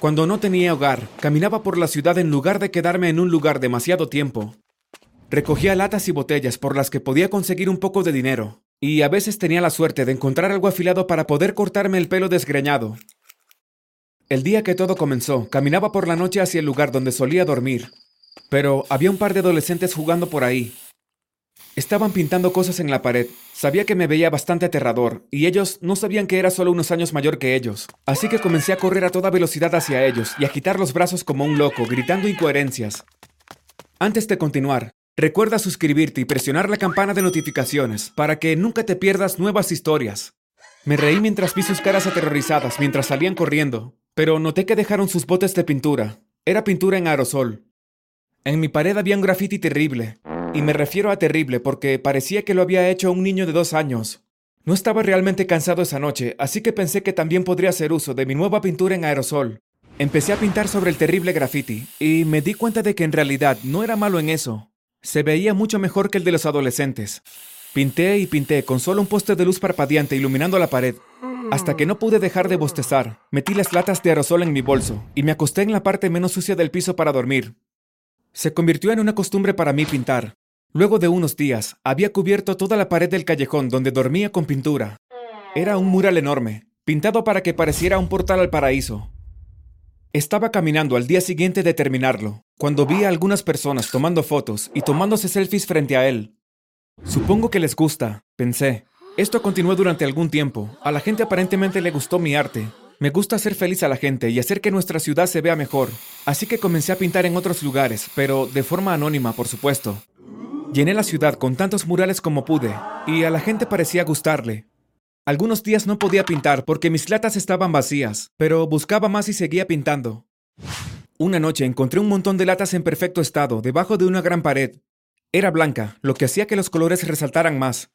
Cuando no tenía hogar, caminaba por la ciudad en lugar de quedarme en un lugar demasiado tiempo. Recogía latas y botellas por las que podía conseguir un poco de dinero, y a veces tenía la suerte de encontrar algo afilado para poder cortarme el pelo desgreñado. El día que todo comenzó, caminaba por la noche hacia el lugar donde solía dormir, pero había un par de adolescentes jugando por ahí. Estaban pintando cosas en la pared. Sabía que me veía bastante aterrador, y ellos no sabían que era solo unos años mayor que ellos. Así que comencé a correr a toda velocidad hacia ellos y a agitar los brazos como un loco, gritando incoherencias. Antes de continuar, recuerda suscribirte y presionar la campana de notificaciones para que nunca te pierdas nuevas historias. Me reí mientras vi sus caras aterrorizadas mientras salían corriendo, pero noté que dejaron sus botes de pintura. Era pintura en aerosol. En mi pared había un grafiti terrible, y me refiero a terrible porque parecía que lo había hecho un niño de dos años. No estaba realmente cansado esa noche, así que pensé que también podría hacer uso de mi nueva pintura en aerosol. Empecé a pintar sobre el terrible graffiti, y me di cuenta de que en realidad no era malo en eso. Se veía mucho mejor que el de los adolescentes. Pinté y pinté con solo un poste de luz parpadeante iluminando la pared, hasta que no pude dejar de bostezar. Metí las latas de aerosol en mi bolso y me acosté en la parte menos sucia del piso para dormir. Se convirtió en una costumbre para mí pintar. Luego de unos días, había cubierto toda la pared del callejón donde dormía con pintura. Era un mural enorme, pintado para que pareciera un portal al paraíso. Estaba caminando al día siguiente de terminarlo, cuando vi a algunas personas tomando fotos y tomándose selfies frente a él. Supongo que les gusta, pensé. Esto continuó durante algún tiempo. A la gente aparentemente le gustó mi arte, me gusta hacer feliz a la gente y hacer que nuestra ciudad se vea mejor, así que comencé a pintar en otros lugares, pero de forma anónima, por supuesto. Llené la ciudad con tantos murales como pude, y a la gente parecía gustarle. Algunos días no podía pintar porque mis latas estaban vacías, pero buscaba más y seguía pintando. Una noche encontré un montón de latas en perfecto estado debajo de una gran pared. Era blanca, lo que hacía que los colores resaltaran más.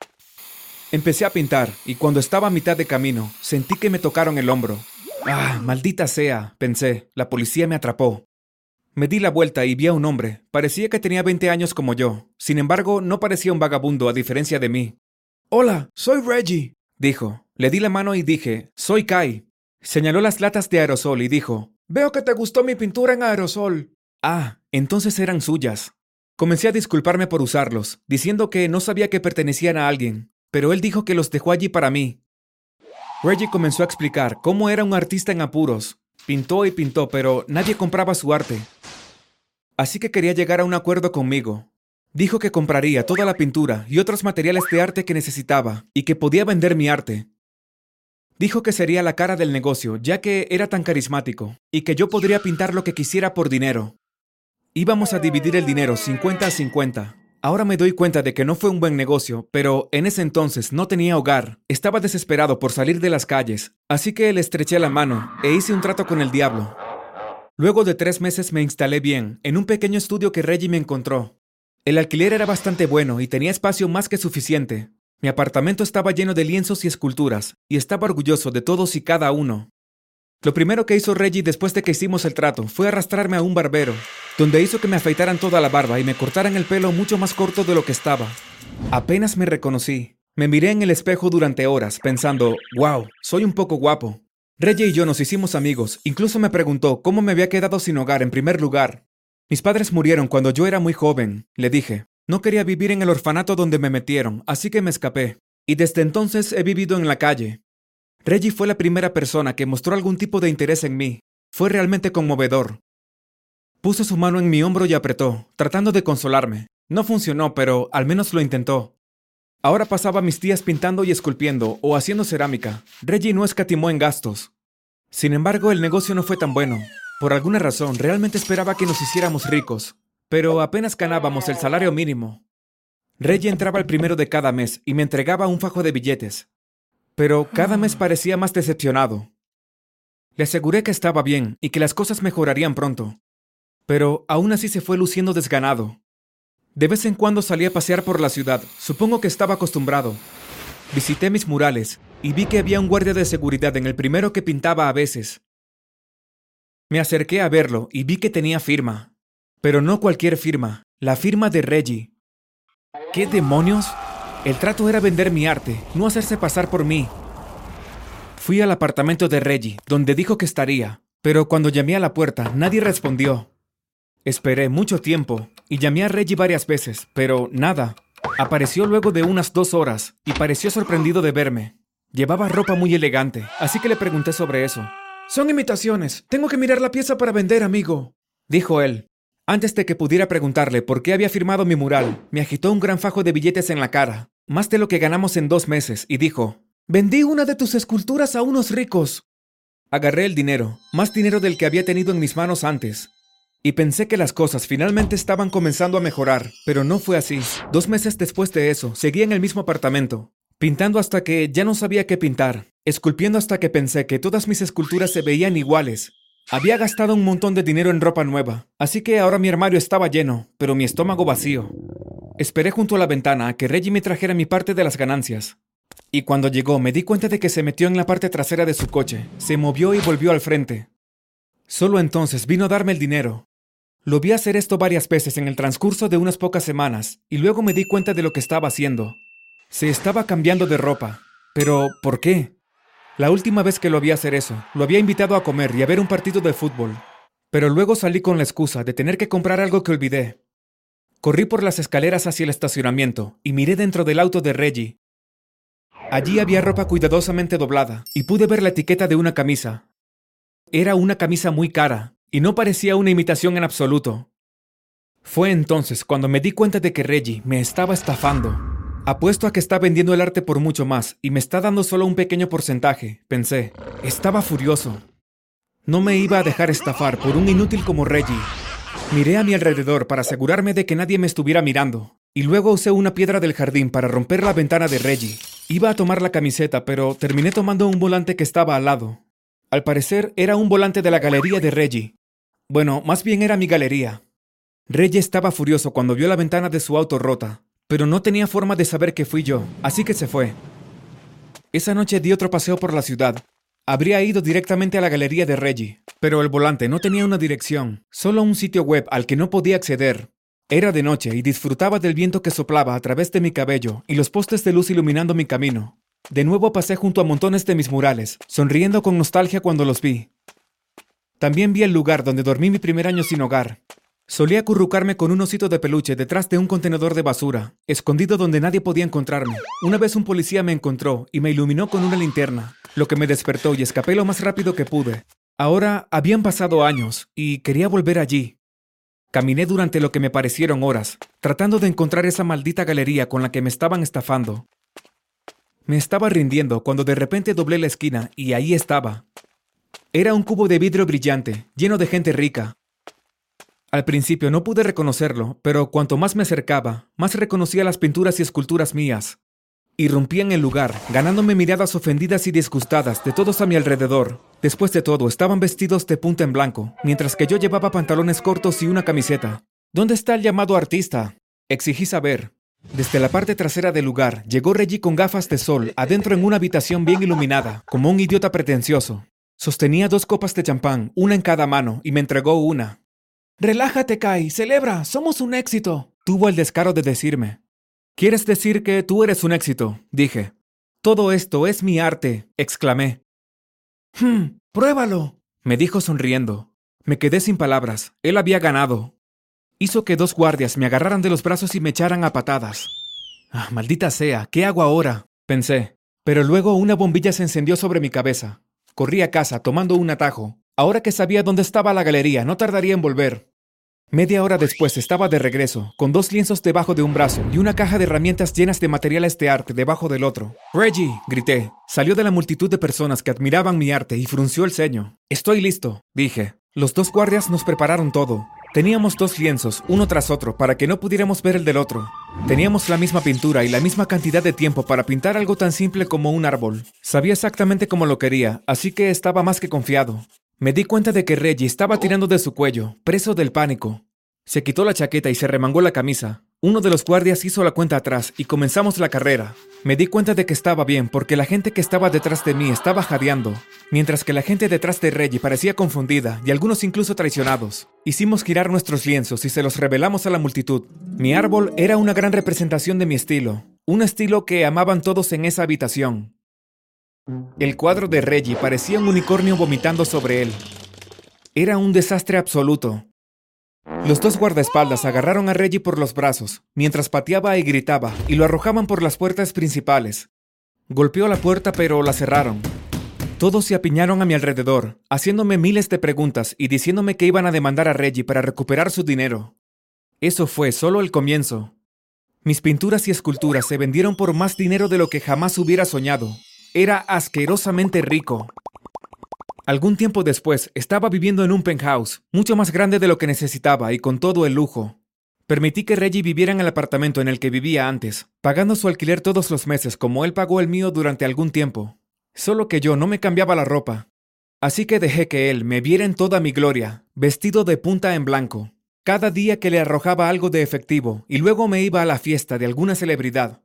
Empecé a pintar, y cuando estaba a mitad de camino, sentí que me tocaron el hombro. Ah, maldita sea, pensé. La policía me atrapó. Me di la vuelta y vi a un hombre. Parecía que tenía 20 años como yo. Sin embargo, no parecía un vagabundo a diferencia de mí. Hola, soy Reggie, dijo. Le di la mano y dije, soy Kai. Señaló las latas de aerosol y dijo, Veo que te gustó mi pintura en aerosol. Ah, entonces eran suyas. Comencé a disculparme por usarlos, diciendo que no sabía que pertenecían a alguien, pero él dijo que los dejó allí para mí, Reggie comenzó a explicar cómo era un artista en apuros. Pintó y pintó, pero nadie compraba su arte. Así que quería llegar a un acuerdo conmigo. Dijo que compraría toda la pintura y otros materiales de arte que necesitaba, y que podía vender mi arte. Dijo que sería la cara del negocio, ya que era tan carismático, y que yo podría pintar lo que quisiera por dinero. Íbamos a dividir el dinero 50 a 50. Ahora me doy cuenta de que no fue un buen negocio, pero en ese entonces no tenía hogar, estaba desesperado por salir de las calles, así que le estreché la mano e hice un trato con el diablo. Luego de tres meses me instalé bien, en un pequeño estudio que Reggie me encontró. El alquiler era bastante bueno y tenía espacio más que suficiente. Mi apartamento estaba lleno de lienzos y esculturas, y estaba orgulloso de todos y cada uno. Lo primero que hizo Reggie después de que hicimos el trato fue arrastrarme a un barbero, donde hizo que me afeitaran toda la barba y me cortaran el pelo mucho más corto de lo que estaba. Apenas me reconocí. Me miré en el espejo durante horas, pensando, wow, soy un poco guapo. Reggie y yo nos hicimos amigos, incluso me preguntó cómo me había quedado sin hogar en primer lugar. Mis padres murieron cuando yo era muy joven, le dije. No quería vivir en el orfanato donde me metieron, así que me escapé. Y desde entonces he vivido en la calle, Reggie fue la primera persona que mostró algún tipo de interés en mí. Fue realmente conmovedor. Puso su mano en mi hombro y apretó, tratando de consolarme. No funcionó, pero al menos lo intentó. Ahora pasaba mis días pintando y esculpiendo o haciendo cerámica. Reggie no escatimó en gastos. Sin embargo, el negocio no fue tan bueno. Por alguna razón, realmente esperaba que nos hiciéramos ricos, pero apenas ganábamos el salario mínimo. Reggie entraba el primero de cada mes y me entregaba un fajo de billetes. Pero cada mes parecía más decepcionado. Le aseguré que estaba bien y que las cosas mejorarían pronto. Pero aún así se fue luciendo desganado. De vez en cuando salía a pasear por la ciudad, supongo que estaba acostumbrado. Visité mis murales y vi que había un guardia de seguridad en el primero que pintaba a veces. Me acerqué a verlo y vi que tenía firma. Pero no cualquier firma, la firma de Reggie. ¿Qué demonios? El trato era vender mi arte, no hacerse pasar por mí. Fui al apartamento de Reggie, donde dijo que estaría. Pero cuando llamé a la puerta, nadie respondió. Esperé mucho tiempo y llamé a Reggie varias veces, pero nada. Apareció luego de unas dos horas y pareció sorprendido de verme. Llevaba ropa muy elegante, así que le pregunté sobre eso. Son imitaciones. Tengo que mirar la pieza para vender, amigo. Dijo él. Antes de que pudiera preguntarle por qué había firmado mi mural, me agitó un gran fajo de billetes en la cara, más de lo que ganamos en dos meses, y dijo, Vendí una de tus esculturas a unos ricos. Agarré el dinero, más dinero del que había tenido en mis manos antes, y pensé que las cosas finalmente estaban comenzando a mejorar, pero no fue así. Dos meses después de eso, seguía en el mismo apartamento, pintando hasta que ya no sabía qué pintar, esculpiendo hasta que pensé que todas mis esculturas se veían iguales. Había gastado un montón de dinero en ropa nueva, así que ahora mi armario estaba lleno, pero mi estómago vacío. Esperé junto a la ventana a que Reggie me trajera mi parte de las ganancias. Y cuando llegó me di cuenta de que se metió en la parte trasera de su coche, se movió y volvió al frente. Solo entonces vino a darme el dinero. Lo vi hacer esto varias veces en el transcurso de unas pocas semanas, y luego me di cuenta de lo que estaba haciendo. Se estaba cambiando de ropa. Pero, ¿por qué? La última vez que lo vi hacer eso, lo había invitado a comer y a ver un partido de fútbol. Pero luego salí con la excusa de tener que comprar algo que olvidé. Corrí por las escaleras hacia el estacionamiento y miré dentro del auto de Reggie. Allí había ropa cuidadosamente doblada y pude ver la etiqueta de una camisa. Era una camisa muy cara y no parecía una imitación en absoluto. Fue entonces cuando me di cuenta de que Reggie me estaba estafando. Apuesto a que está vendiendo el arte por mucho más y me está dando solo un pequeño porcentaje, pensé. Estaba furioso. No me iba a dejar estafar por un inútil como Reggie. Miré a mi alrededor para asegurarme de que nadie me estuviera mirando, y luego usé una piedra del jardín para romper la ventana de Reggie. Iba a tomar la camiseta, pero terminé tomando un volante que estaba al lado. Al parecer era un volante de la galería de Reggie. Bueno, más bien era mi galería. Reggie estaba furioso cuando vio la ventana de su auto rota, pero no tenía forma de saber que fui yo, así que se fue. Esa noche di otro paseo por la ciudad, Habría ido directamente a la galería de Reggie, pero el volante no tenía una dirección, solo un sitio web al que no podía acceder. Era de noche y disfrutaba del viento que soplaba a través de mi cabello y los postes de luz iluminando mi camino. De nuevo pasé junto a montones de mis murales, sonriendo con nostalgia cuando los vi. También vi el lugar donde dormí mi primer año sin hogar. Solía acurrucarme con un osito de peluche detrás de un contenedor de basura, escondido donde nadie podía encontrarme. Una vez un policía me encontró y me iluminó con una linterna lo que me despertó y escapé lo más rápido que pude. Ahora habían pasado años y quería volver allí. Caminé durante lo que me parecieron horas, tratando de encontrar esa maldita galería con la que me estaban estafando. Me estaba rindiendo cuando de repente doblé la esquina y ahí estaba. Era un cubo de vidrio brillante, lleno de gente rica. Al principio no pude reconocerlo, pero cuanto más me acercaba, más reconocía las pinturas y esculturas mías. Irrumpí en el lugar, ganándome miradas ofendidas y disgustadas de todos a mi alrededor. Después de todo, estaban vestidos de punta en blanco, mientras que yo llevaba pantalones cortos y una camiseta. ¿Dónde está el llamado artista? Exigí saber. Desde la parte trasera del lugar, llegó Reggie con gafas de sol, adentro en una habitación bien iluminada, como un idiota pretencioso. Sostenía dos copas de champán, una en cada mano, y me entregó una. Relájate, Kai, celebra, somos un éxito. Tuvo el descaro de decirme. ¿Quieres decir que tú eres un éxito? dije. Todo esto es mi arte, exclamé. Hmm, pruébalo, me dijo sonriendo. Me quedé sin palabras. Él había ganado. Hizo que dos guardias me agarraran de los brazos y me echaran a patadas. Ah, maldita sea, ¿qué hago ahora? pensé. Pero luego una bombilla se encendió sobre mi cabeza. Corrí a casa tomando un atajo. Ahora que sabía dónde estaba la galería, no tardaría en volver. Media hora después estaba de regreso, con dos lienzos debajo de un brazo y una caja de herramientas llenas de materiales de arte debajo del otro. Reggie, grité. Salió de la multitud de personas que admiraban mi arte y frunció el ceño. Estoy listo, dije. Los dos guardias nos prepararon todo. Teníamos dos lienzos, uno tras otro, para que no pudiéramos ver el del otro. Teníamos la misma pintura y la misma cantidad de tiempo para pintar algo tan simple como un árbol. Sabía exactamente cómo lo quería, así que estaba más que confiado. Me di cuenta de que Reggie estaba tirando de su cuello, preso del pánico. Se quitó la chaqueta y se remangó la camisa. Uno de los guardias hizo la cuenta atrás y comenzamos la carrera. Me di cuenta de que estaba bien porque la gente que estaba detrás de mí estaba jadeando, mientras que la gente detrás de Reggie parecía confundida y algunos incluso traicionados. Hicimos girar nuestros lienzos y se los revelamos a la multitud. Mi árbol era una gran representación de mi estilo, un estilo que amaban todos en esa habitación. El cuadro de Reggie parecía un unicornio vomitando sobre él. Era un desastre absoluto. Los dos guardaespaldas agarraron a Reggie por los brazos, mientras pateaba y gritaba, y lo arrojaban por las puertas principales. Golpeó la puerta pero la cerraron. Todos se apiñaron a mi alrededor, haciéndome miles de preguntas y diciéndome que iban a demandar a Reggie para recuperar su dinero. Eso fue solo el comienzo. Mis pinturas y esculturas se vendieron por más dinero de lo que jamás hubiera soñado. Era asquerosamente rico. Algún tiempo después, estaba viviendo en un penthouse, mucho más grande de lo que necesitaba y con todo el lujo. Permití que Reggie viviera en el apartamento en el que vivía antes, pagando su alquiler todos los meses como él pagó el mío durante algún tiempo. Solo que yo no me cambiaba la ropa. Así que dejé que él me viera en toda mi gloria, vestido de punta en blanco. Cada día que le arrojaba algo de efectivo y luego me iba a la fiesta de alguna celebridad,